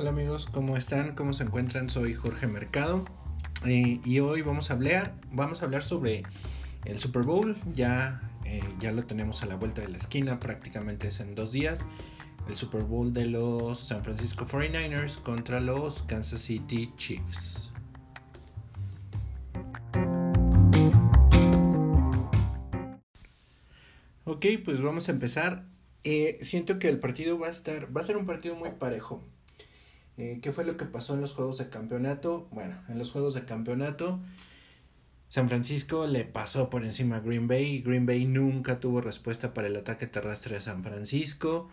Hola amigos, ¿cómo están? ¿Cómo se encuentran? Soy Jorge Mercado eh, y hoy vamos a hablar, vamos a hablar sobre el Super Bowl. Ya, eh, ya lo tenemos a la vuelta de la esquina, prácticamente es en dos días. El Super Bowl de los San Francisco 49ers contra los Kansas City Chiefs. Ok, pues vamos a empezar. Eh, siento que el partido va a estar, va a ser un partido muy parejo. Eh, ¿Qué fue lo que pasó en los juegos de campeonato? Bueno, en los juegos de campeonato, San Francisco le pasó por encima a Green Bay. Green Bay nunca tuvo respuesta para el ataque terrestre de San Francisco.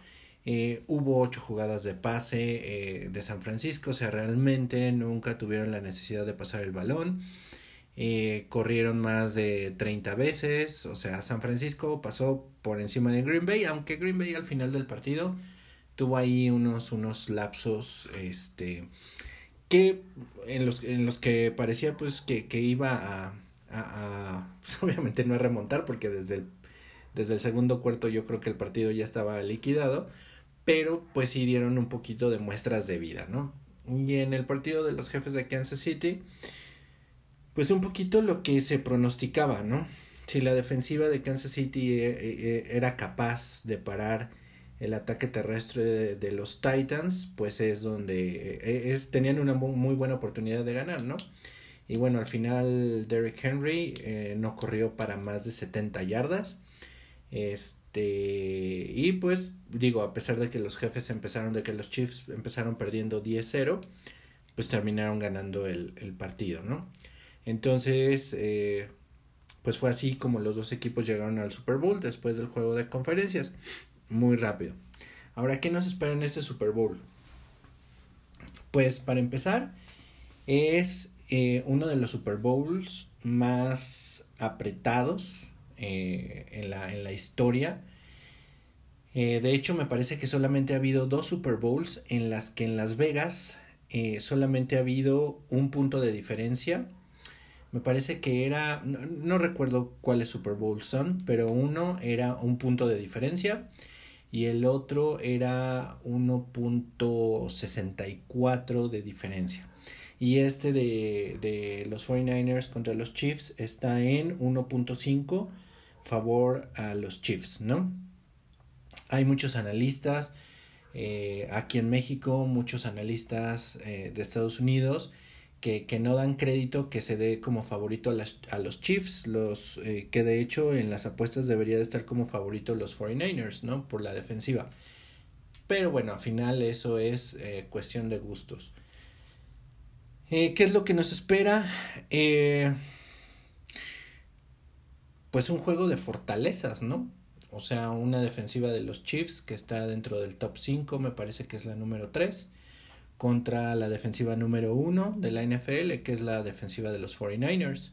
Eh, hubo ocho jugadas de pase eh, de San Francisco, o sea, realmente nunca tuvieron la necesidad de pasar el balón. corrieron más de 30 veces, o sea, San Francisco pasó por encima de Green Bay, aunque Green Bay al final del partido tuvo ahí unos, unos lapsos, este, que en los, en los que parecía pues que, que iba a, a, pues, obviamente no a remontar porque desde el, desde el segundo cuarto yo creo que el partido ya estaba liquidado, pero pues sí dieron un poquito de muestras de vida, ¿no? Y en el partido de los jefes de Kansas City, pues un poquito lo que se pronosticaba, ¿no? Si la defensiva de Kansas City eh, eh, era capaz de parar el ataque terrestre de, los Titans, pues es donde eh, es, tenían una muy buena oportunidad de ganar, ¿no? Y bueno, al final Derrick Henry eh, no corrió para más de 70 yardas. Este, y pues digo, a pesar de que los jefes empezaron, de que los Chiefs empezaron perdiendo 10-0, pues terminaron ganando el, el partido, ¿no? Entonces, eh, pues fue así como los dos equipos llegaron al Super Bowl después del juego de conferencias muy rápido. Ahora, ¿qué nos espera en este Super Bowl? Pues para empezar, es eh, uno de los Super Bowls más apretados eh, en, la, en, la, historia. Eh, de hecho, me parece que solamente ha habido dos Super Bowls en las que en Las Vegas solamente ha habido un punto de diferencia. Me parece que era, no, no recuerdo cuáles Super Bowls son, pero uno era un punto de diferencia y el otro era 1.64 de diferencia. Y este de, de, los 49ers contra los Chiefs está en 1.5 favor a los Chiefs, ¿no? Hay muchos analistas eh, aquí en México, muchos analistas eh, de Estados Unidos que, que, no dan crédito que se dé como favorito a, las, a los Chiefs, los eh, que de hecho en las apuestas debería de estar como favorito los 49ers, ¿no? Por la defensiva. Pero bueno, al final eso es eh, cuestión de gustos. Eh, ¿Qué es lo que nos espera? pues un juego de fortalezas, ¿no? O sea, una defensiva de los Chiefs que está dentro del top 5, me parece que es la número 3 contra la defensiva número uno de la NFL, que es la defensiva de los 49ers.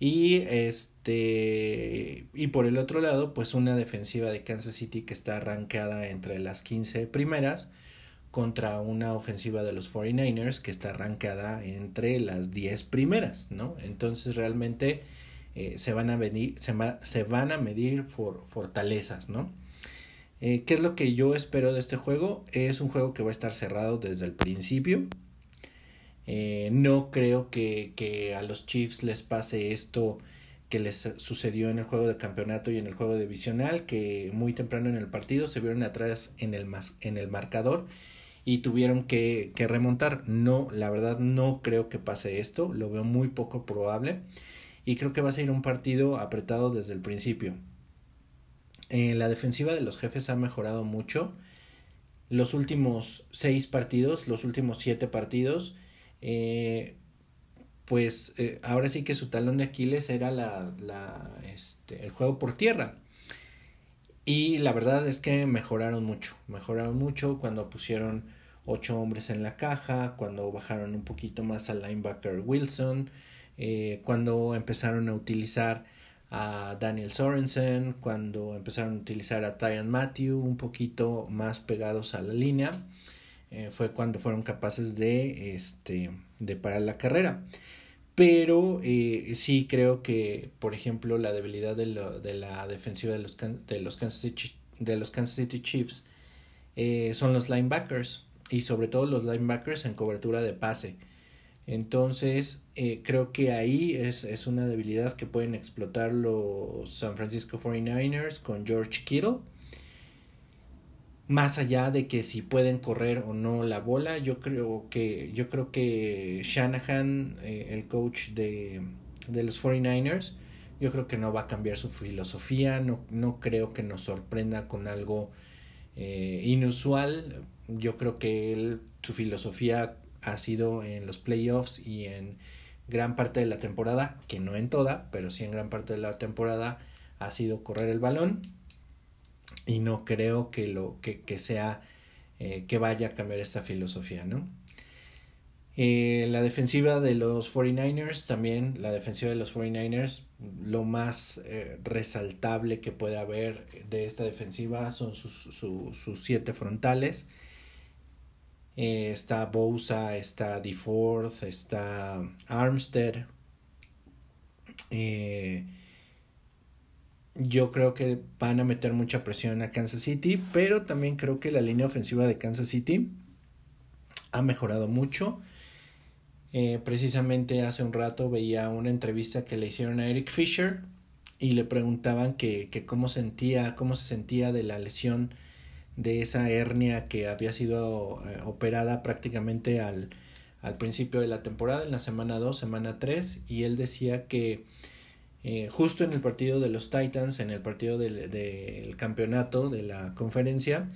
Y este y por el otro lado, pues una defensiva de Kansas City que está arrancada entre las 15 primeras contra una ofensiva de los 49ers que está arrancada entre las 10 primeras, ¿no? Entonces realmente eh, se van a venir, se, se van a medir fortalezas, ¿no? Eh, ¿Qué es lo que yo espero de este juego? Es un juego que va a estar cerrado desde el principio. Eh, no creo que, que, a los Chiefs les pase esto que les sucedió en el juego de campeonato y en el juego divisional, que muy temprano en el partido se vieron atrás en el, en el marcador y tuvieron que, que remontar. No, la verdad no creo que pase esto, lo veo muy poco probable y creo que va a ser un partido apretado desde el principio. Eh, la defensiva de los jefes ha mejorado mucho. Los últimos seis partidos, los últimos siete partidos, eh, pues eh, ahora sí que su talón de Aquiles era la, la, este, el juego por tierra. Y la verdad es que mejoraron mucho, mejoraron mucho cuando pusieron ocho hombres en la caja, cuando bajaron un poquito más al linebacker Wilson, cuando empezaron a utilizar a Daniel Sorensen, cuando empezaron a utilizar a Tyan Matthew un poquito más pegados a la línea, eh, fue cuando fueron capaces de, este, de parar la carrera. Pero eh, sí creo que, por ejemplo, la debilidad de, de la defensiva de los, de los, Kansas, City, de los Kansas City Chiefs eh, son los linebackers. y sobre todo los linebackers en cobertura de pase. Entonces, eh, creo que ahí es, es, una debilidad que pueden explotar los San Francisco 49ers con George Kittle. Más allá de que si pueden correr o no la bola, yo creo que, yo creo que Shanahan, eh, el coach de, de, los 49ers, yo creo que no va a cambiar su filosofía, no, no creo que nos sorprenda con algo eh, inusual. Yo creo que él, su filosofía ha sido en los playoffs y en gran parte de la temporada, que no en toda, pero sí en gran parte de la temporada, ha sido correr el balón. Y no creo que lo que, que sea eh, que vaya a cambiar esta filosofía, ¿no? Eh, la defensiva de los 49ers, también la defensiva de los 49ers, lo más eh, resaltable que puede haber de esta defensiva son sus, sus siete frontales. Eh, está Bosa, está DeForth, está Armstead. Eh, yo creo que van a meter mucha presión a Kansas City, pero también creo que la línea ofensiva de Kansas City ha mejorado mucho. Eh, precisamente hace un rato veía una entrevista que le hicieron a Eric Fisher y le preguntaban que, que cómo sentía, cómo se sentía de la lesión de esa hernia que había sido eh, operada prácticamente al, al, principio de la temporada, en la semana 2, semana 3, y él decía que eh, justo en el partido de los Titans, en el partido del, campeonato de la conferencia,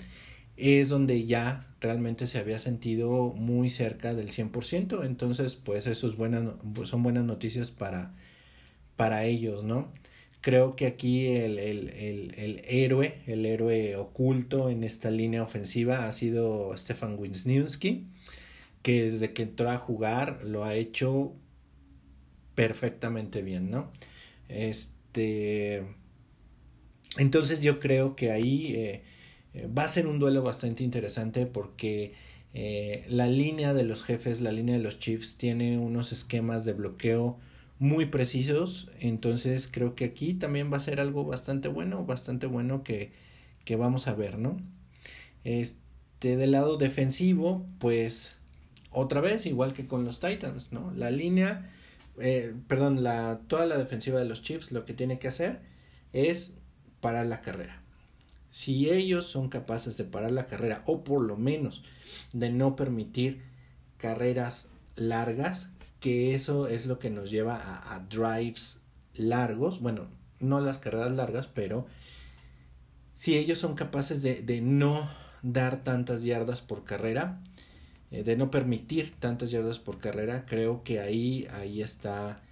es donde ya realmente se había sentido muy cerca del 100%, entonces pues eso es son buenas noticias para, para ellos, ¿no? Creo que aquí el, el, el, el, héroe, el héroe oculto en esta línea ofensiva ha sido Stefan Wisniewski, que desde que entró a jugar lo ha hecho perfectamente bien, ¿no? Este. Entonces yo creo que ahí eh, eh, va a ser un duelo bastante interesante porque eh, la línea de los jefes, la línea de los Chiefs tiene unos esquemas de bloqueo muy precisos. Entonces creo que aquí también va a ser algo bastante bueno, bastante bueno que, que vamos a ver, ¿no? Este, del lado defensivo, pues otra vez, igual que con los Titans, ¿no? La línea, eh, perdón, la, toda la defensiva de los Chiefs lo que tiene que hacer es parar la carrera. Si ellos son capaces de parar la carrera o por lo menos de no permitir carreras largas, que eso es lo que nos lleva a, drives largos, bueno, no las carreras largas, pero si ellos son capaces de, de no dar tantas yardas por carrera, eh, de no permitir tantas yardas por carrera, creo que ahí, ahí está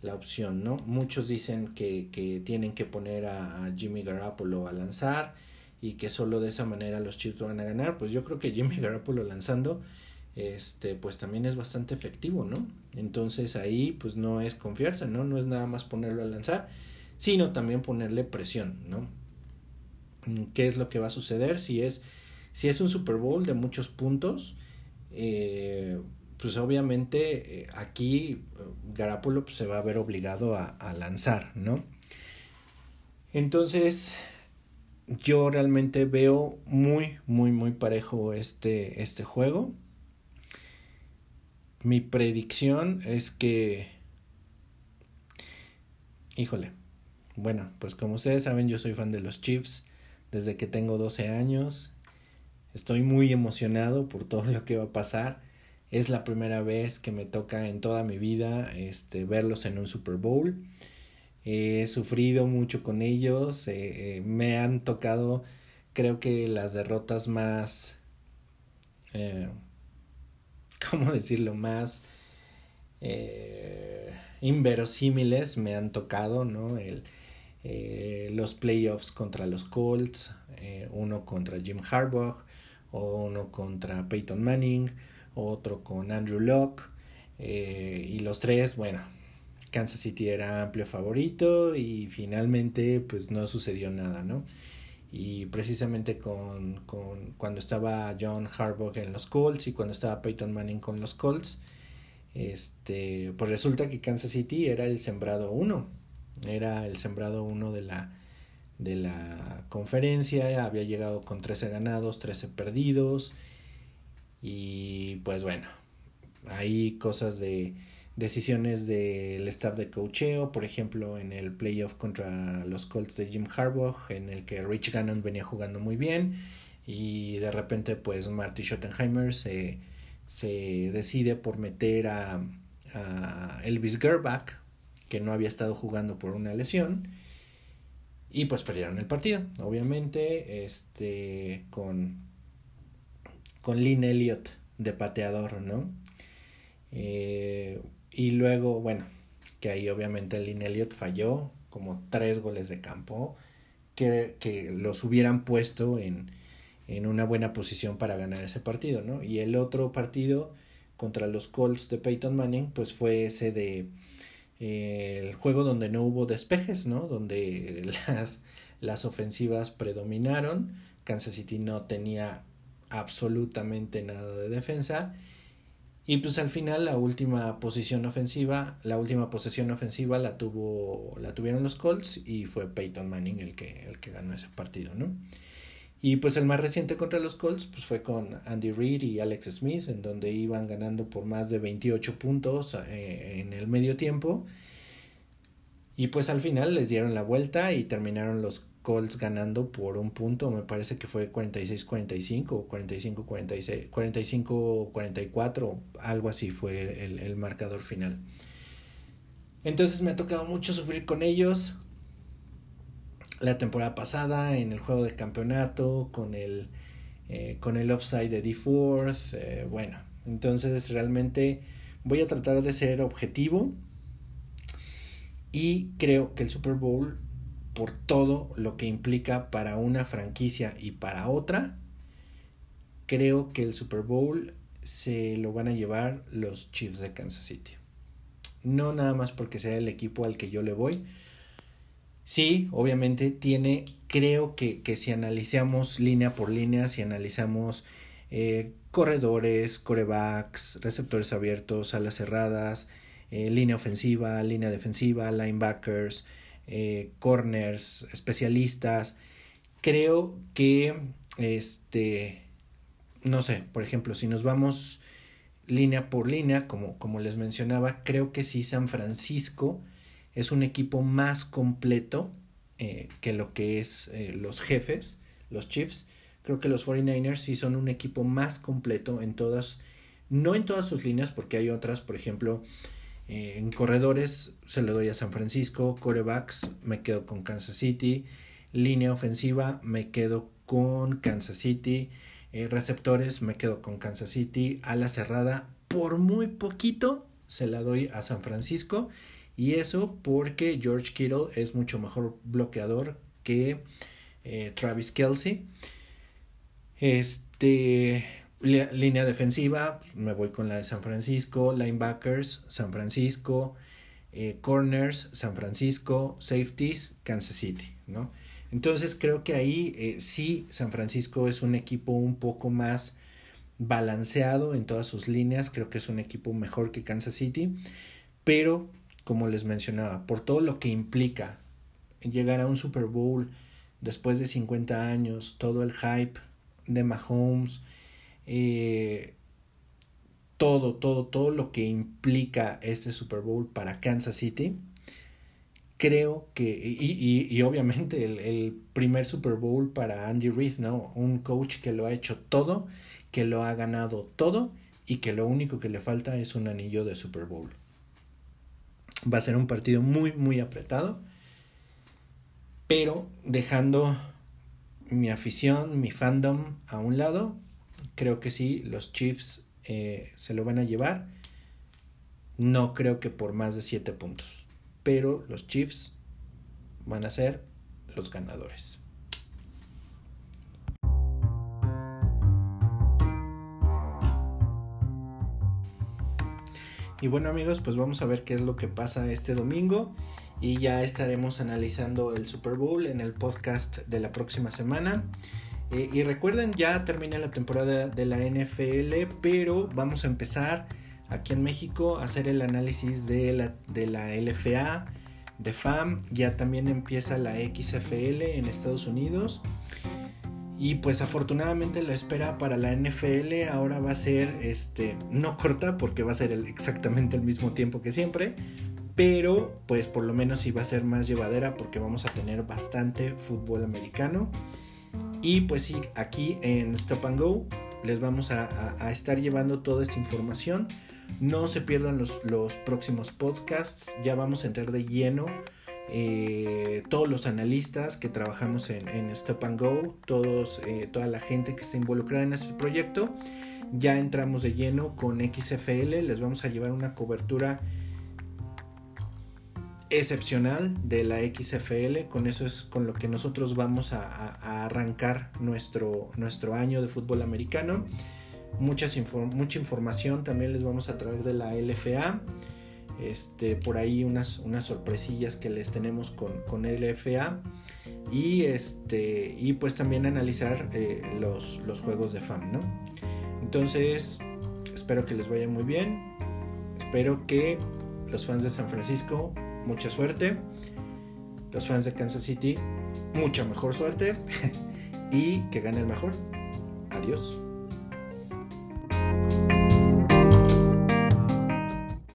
la opción, ¿no? Muchos dicen que, que tienen que poner a, Jimmy Garoppolo a lanzar y que solo de esa manera los Chiefs van a ganar, pues yo creo que Jimmy Garoppolo lanzando este, pues también es bastante efectivo, ¿no? Entonces ahí pues no es confiarse, ¿no? No es nada más ponerlo a lanzar, sino también ponerle presión, ¿no? ¿Qué es lo que va a suceder? Si es, si es un Super Bowl de muchos puntos, eh, pues obviamente eh, aquí eh, Garapolo pues, se va a ver obligado a, a lanzar, ¿no? Entonces, yo realmente veo muy, muy, muy parejo este, este juego mi predicción es que... Híjole. Bueno, pues como ustedes saben, yo soy fan de los Chiefs desde que tengo 12 años. Estoy muy emocionado por todo lo que va a pasar. Es la primera vez que me toca en toda mi vida este, verlos en un Super Bowl. he sufrido mucho con ellos. Eh, eh, me han tocado, creo que las derrotas más... ¿cómo decirlo? Más eh, inverosímiles me han tocado, ¿no? El, eh, los playoffs contra los Colts, eh, uno contra Jim Harbaugh, o uno contra Peyton Manning, otro con Andrew Locke, y los tres, bueno, Kansas City era amplio favorito y finalmente pues no sucedió nada, ¿no? Y precisamente con, con, cuando estaba John Harbaugh en los Colts y cuando estaba Peyton Manning con los Colts, este, pues resulta que Kansas City era el sembrado uno, era el sembrado uno de la, de la conferencia, había llegado con 13 ganados, 13 perdidos, Y pues bueno, hay cosas de decisiones del staff de cocheo, por ejemplo en el playoff contra los Colts de Jim Harbaugh, en el que Rich Gannon venía jugando muy bien y de repente pues Marty Schottenheimer se, decide por meter a, a Elvis Gerbach, que no había estado jugando por una lesión, y pues perdieron el partido, obviamente, este, con, con Lynn Elliott de pateador, ¿no? Eh, y luego, bueno, que ahí obviamente Lynn Elliott falló como tres goles de campo, que, que los hubieran puesto en, en una buena posición para ganar ese partido, ¿no? Y el otro partido contra los Colts de Peyton Manning, pues fue ese de eh, el juego donde no hubo despejes, ¿no? Donde las, las ofensivas predominaron, Kansas City no tenía absolutamente nada de defensa y pues al final la última posición ofensiva, la última posesión ofensiva la tuvo la tuvieron los Colts y fue Peyton Manning el que el que ganó ese partido, ¿no? Y pues el más reciente contra los Colts pues fue con Andy Reid y Alex Smith, en donde iban ganando por más de 28 puntos eh, en el medio tiempo. Y pues al final les dieron la vuelta y terminaron los Colts ganando por un punto, me parece que fue 46-45 o 45-46, 45-44, algo así fue el, el marcador final. Entonces me ha tocado mucho sufrir con ellos, la temporada pasada en el juego de campeonato con el, eh, con el offside de D-Force. Eh, bueno, entonces realmente voy a tratar de ser objetivo y creo que el Super Bowl, por todo lo que implica para una franquicia y para otra, creo que el Super Bowl se lo van a llevar los Chiefs de Kansas City. No nada más porque sea el equipo al que yo le voy, Sí, obviamente tiene, creo que, que si analizamos línea por línea, si analizamos eh, corredores, corebacks, receptores abiertos, alas cerradas, eh, línea ofensiva, línea defensiva, linebackers, eh, corners, especialistas, creo que, este, no sé, por ejemplo, si nos vamos línea por línea, como, como les mencionaba, creo que sí San Francisco es un equipo más completo eh, que lo que es eh, los jefes, los Chiefs. Creo que los 49ers sí son un equipo más completo en todas, no en todas sus líneas, porque hay otras, por ejemplo, eh, en corredores se lo doy a San Francisco, corebacks me quedo con Kansas City, línea ofensiva me quedo con Kansas City, receptores me quedo con Kansas City, ala cerrada por muy poquito se la doy a San Francisco. Y eso porque George Kittle es mucho mejor bloqueador que eh, Travis Kelsey. Este, línea defensiva, me voy con la de San Francisco, linebackers, San Francisco, eh, corners, San Francisco, safeties, Kansas City, ¿no? Entonces creo que ahí eh, sí San Francisco es un equipo un poco más balanceado en todas sus líneas, creo que es un equipo mejor que Kansas City, pero como les mencionaba, por todo lo que implica llegar a un Super Bowl después de 50 años, todo el hype de Mahomes, eh, todo, todo, todo lo que implica este Super Bowl para Kansas City, creo que, y, y, obviamente el, el, primer Super Bowl para Andy Reid, ¿no? Un coach que lo ha hecho todo, que lo ha ganado todo y que lo único que le falta es un anillo de Super Bowl. Va a ser un partido muy, muy apretado. Pero dejando mi afición, mi fandom a un lado, creo que sí, los Chiefs eh, se lo van a llevar. No creo que por más de 7 puntos. Pero los Chiefs van a ser los ganadores. Y bueno amigos, pues vamos a ver qué es lo que pasa este domingo y ya estaremos analizando el Super Bowl en el podcast de la próxima semana. Eh, y recuerden, ya termina la temporada de la NFL, pero vamos a empezar aquí en México a hacer el análisis de la, de la LFA, de FAM, ya también empieza la XFL en Estados Unidos. Y pues afortunadamente la espera para la NFL ahora va a ser este no corta porque va a ser exactamente el mismo tiempo que siempre, pero pues por lo menos sí va a ser más llevadera porque vamos a tener bastante fútbol americano. Y pues sí, aquí en Stop and Go les vamos a, estar llevando toda esta información. No se pierdan los, los próximos podcasts, ya vamos a entrar de lleno eh, todos los analistas que trabajamos en, Stop and Go, todos, eh, toda la gente que está involucrada en este proyecto. Ya entramos de lleno con XFL, les vamos a llevar una cobertura excepcional de la XFL, con eso es con lo que nosotros vamos a, arrancar nuestro, nuestro año de fútbol americano. Muchas mucha información también les vamos a traer de la LFA este, por ahí unas, unas sorpresillas que les tenemos con, con LFA y, este, y pues también analizar eh, los, los, juegos de FAM, ¿no? Entonces, espero que les vaya muy bien, espero que los fans de San Francisco, mucha suerte, los fans de Kansas City, mucha mejor suerte y que gane el mejor. Adiós.